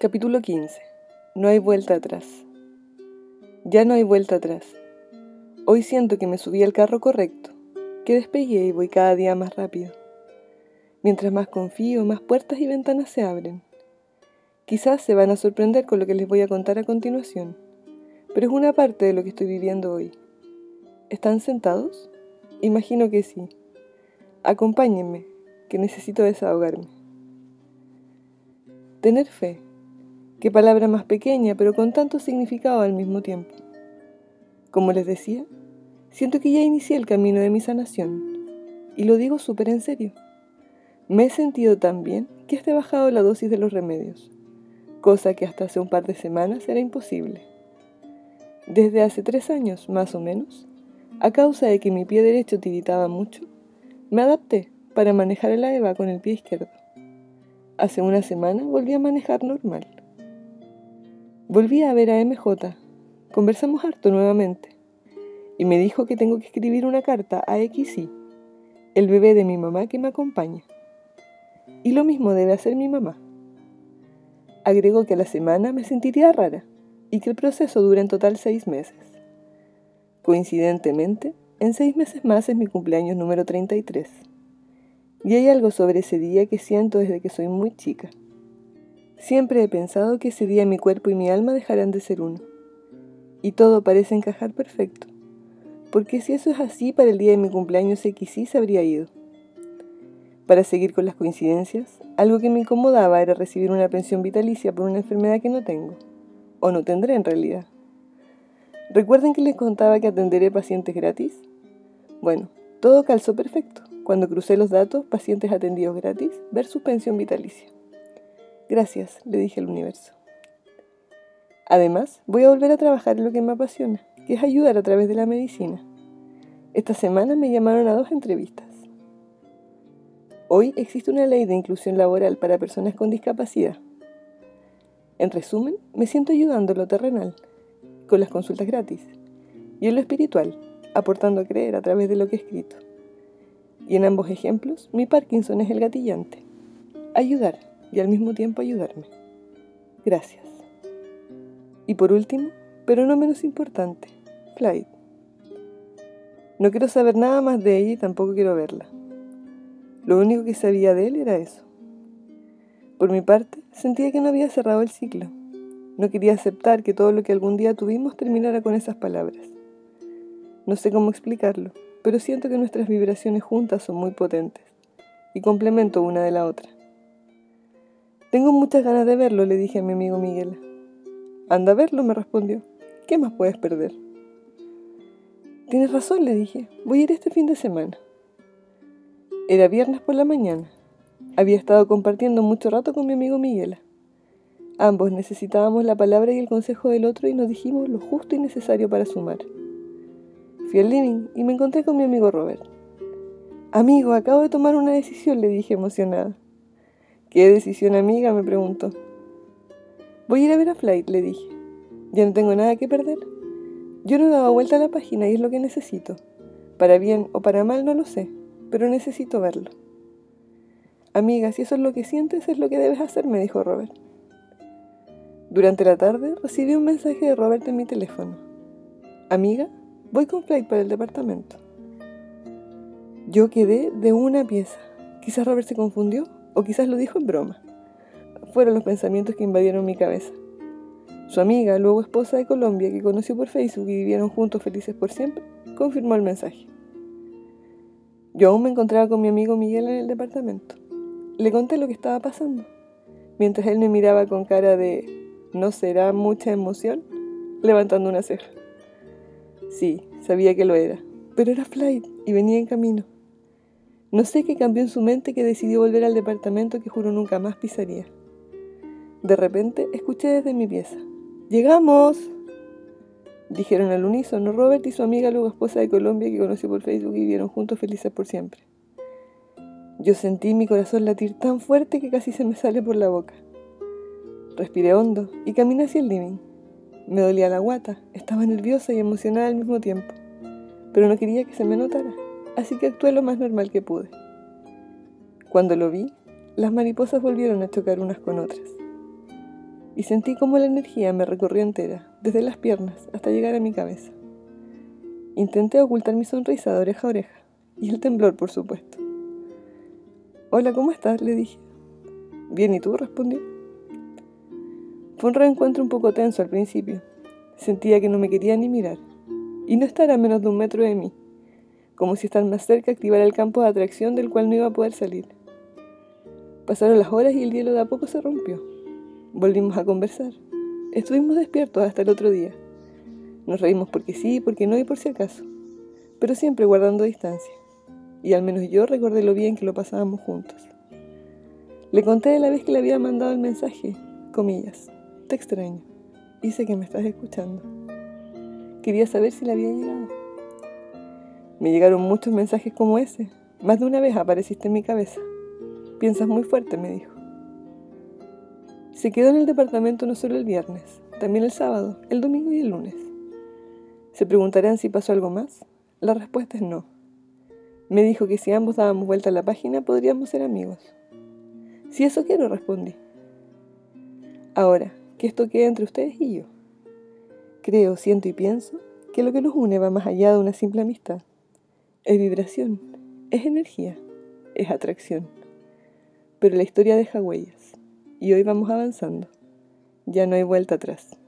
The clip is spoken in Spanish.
Capítulo 15. No hay vuelta atrás. Ya no hay vuelta atrás. Hoy siento que me subí al carro correcto, que despegué y voy cada día más rápido. Mientras más confío, más puertas y ventanas se abren. Quizás se van a sorprender con lo que les voy a contar a continuación, pero es una parte de lo que estoy viviendo hoy. ¿Están sentados? Imagino que sí. Acompáñenme, que necesito desahogarme. Tener fe Qué palabra más pequeña, pero con tanto significado al mismo tiempo. Como les decía, siento que ya inicié el camino de mi sanación. Y lo digo súper en serio. Me he sentido tan bien que he bajado la dosis de los remedios, cosa que hasta hace un par de semanas era imposible. Desde hace tres años, más o menos, a causa de que mi pie derecho tiritaba mucho, me adapté para manejar el EVA con el pie izquierdo. Hace una semana volví a manejar normal. Volví a ver a MJ. Conversamos harto nuevamente. Y me dijo que tengo que escribir una carta a XY, el bebé de mi mamá que me acompaña. Y lo mismo debe hacer mi mamá. Agregó que a la semana me sentiría rara y que el proceso dura en total seis meses. Coincidentemente, en seis meses más es mi cumpleaños número 33. Y hay algo sobre ese día que siento desde que soy muy chica. Siempre he pensado que ese día mi cuerpo y mi alma dejarán de ser uno. Y todo parece encajar perfecto. Porque si eso es así, para el día de mi cumpleaños XY se habría ido. Para seguir con las coincidencias, algo que me incomodaba era recibir una pensión vitalicia por una enfermedad que no tengo. O no tendré en realidad. ¿Recuerden que les contaba que atenderé pacientes gratis? Bueno, todo calzó perfecto. Cuando crucé los datos, pacientes atendidos gratis versus pensión vitalicia. Gracias, le dije al universo. Además, voy a volver a trabajar en lo que me apasiona, que es ayudar a través de la medicina. Esta semana me llamaron a dos entrevistas. Hoy existe una ley de inclusión laboral para personas con discapacidad. En resumen, me siento ayudando en lo terrenal, con las consultas gratis, y en lo espiritual, aportando a creer a través de lo que he escrito. Y en ambos ejemplos, mi Parkinson es el gatillante. Ayudar y al mismo tiempo ayudarme. Gracias. Y por último, pero no menos importante, Flight. No quiero saber nada más de ella y tampoco quiero verla. Lo único que sabía de él era eso. Por mi parte, sentía que no había cerrado el ciclo. No quería aceptar que todo lo que algún día tuvimos terminara con esas palabras. No sé cómo explicarlo, pero siento que nuestras vibraciones juntas son muy potentes y complemento una de la otra. Tengo muchas ganas de verlo, le dije a mi amigo Miguel. Anda a verlo, me respondió. ¿Qué más puedes perder? Tienes razón, le dije. Voy a ir este fin de semana. Era viernes por la mañana. Había estado compartiendo mucho rato con mi amigo Miguel. Ambos necesitábamos la palabra y el consejo del otro y nos dijimos lo justo y necesario para sumar. Fui al living y me encontré con mi amigo Robert. Amigo, acabo de tomar una decisión, le dije emocionada. ¿Qué decisión amiga? me preguntó. Voy a ir a ver a Flight, le dije. Ya no tengo nada que perder. Yo no daba vuelta a la página y es lo que necesito. Para bien o para mal no lo sé, pero necesito verlo. Amiga, si eso es lo que sientes, es lo que debes hacer, me dijo Robert. Durante la tarde recibí un mensaje de Robert en mi teléfono. Amiga, voy con Flight para el departamento. Yo quedé de una pieza. Quizás Robert se confundió o quizás lo dijo en broma. Fueron los pensamientos que invadieron mi cabeza. Su amiga, luego esposa de Colombia, que conoció por Facebook y vivieron juntos felices por siempre, confirmó el mensaje. Yo aún me encontraba con mi amigo Miguel en el departamento. Le conté lo que estaba pasando, mientras él me miraba con cara de ¿no será mucha emoción? levantando una ceja. Sí, sabía que lo era, pero era Flight y venía en camino. No sé qué cambió en su mente que decidió volver al departamento que juró nunca más pisaría. De repente escuché desde mi pieza. ¡Llegamos! Dijeron al unísono Robert y su amiga luego esposa de Colombia que conoció por Facebook y vivieron juntos felices por siempre. Yo sentí mi corazón latir tan fuerte que casi se me sale por la boca. Respiré hondo y caminé hacia el living. Me dolía la guata, estaba nerviosa y emocionada al mismo tiempo, pero no quería que se me notara así que actué lo más normal que pude. Cuando lo vi, las mariposas volvieron a chocar unas con otras. y sentí como la energía me recorrió entera, desde las piernas hasta llegar a mi cabeza. Intenté ocultar mi sonrisa de oreja a oreja, y el temblor, por supuesto. Hola, ¿cómo estás? le dije. Bien, ¿y tú? respondí. Fue un reencuentro un poco tenso al principio. Sentía que no me quería ni mirar, y no estar a menos de un metro de mí, como si estar más cerca activara el campo de atracción del cual no iba a poder salir. Pasaron las horas y el hielo de a poco se rompió. Volvimos a conversar. Estuvimos despiertos hasta el otro día. Nos reímos porque sí, porque no y por si acaso, pero siempre guardando distancia. Y al menos yo recordé lo bien que lo pasábamos juntos. Le conté de la vez que le había mandado el mensaje, comillas, te extraño, y sé que me estás escuchando. Quería saber si le había llegado. Me llegaron muchos mensajes como ese. Más de una vez apareciste en mi cabeza. Piensas muy fuerte, me dijo. Se quedó en el departamento no solo el viernes, también el sábado, el domingo y el lunes. ¿Se preguntarán si pasó algo más? La respuesta es no. Me dijo que si ambos dábamos vuelta a la página podríamos ser amigos. Si eso quiero, respondí. Ahora, que esto queda entre ustedes y yo. Creo, siento y pienso que lo que nos une va más allá de una simple amistad. Es vibración, es energía, es atracción. Pero la historia deja huellas y hoy vamos avanzando. Ya no hay vuelta atrás.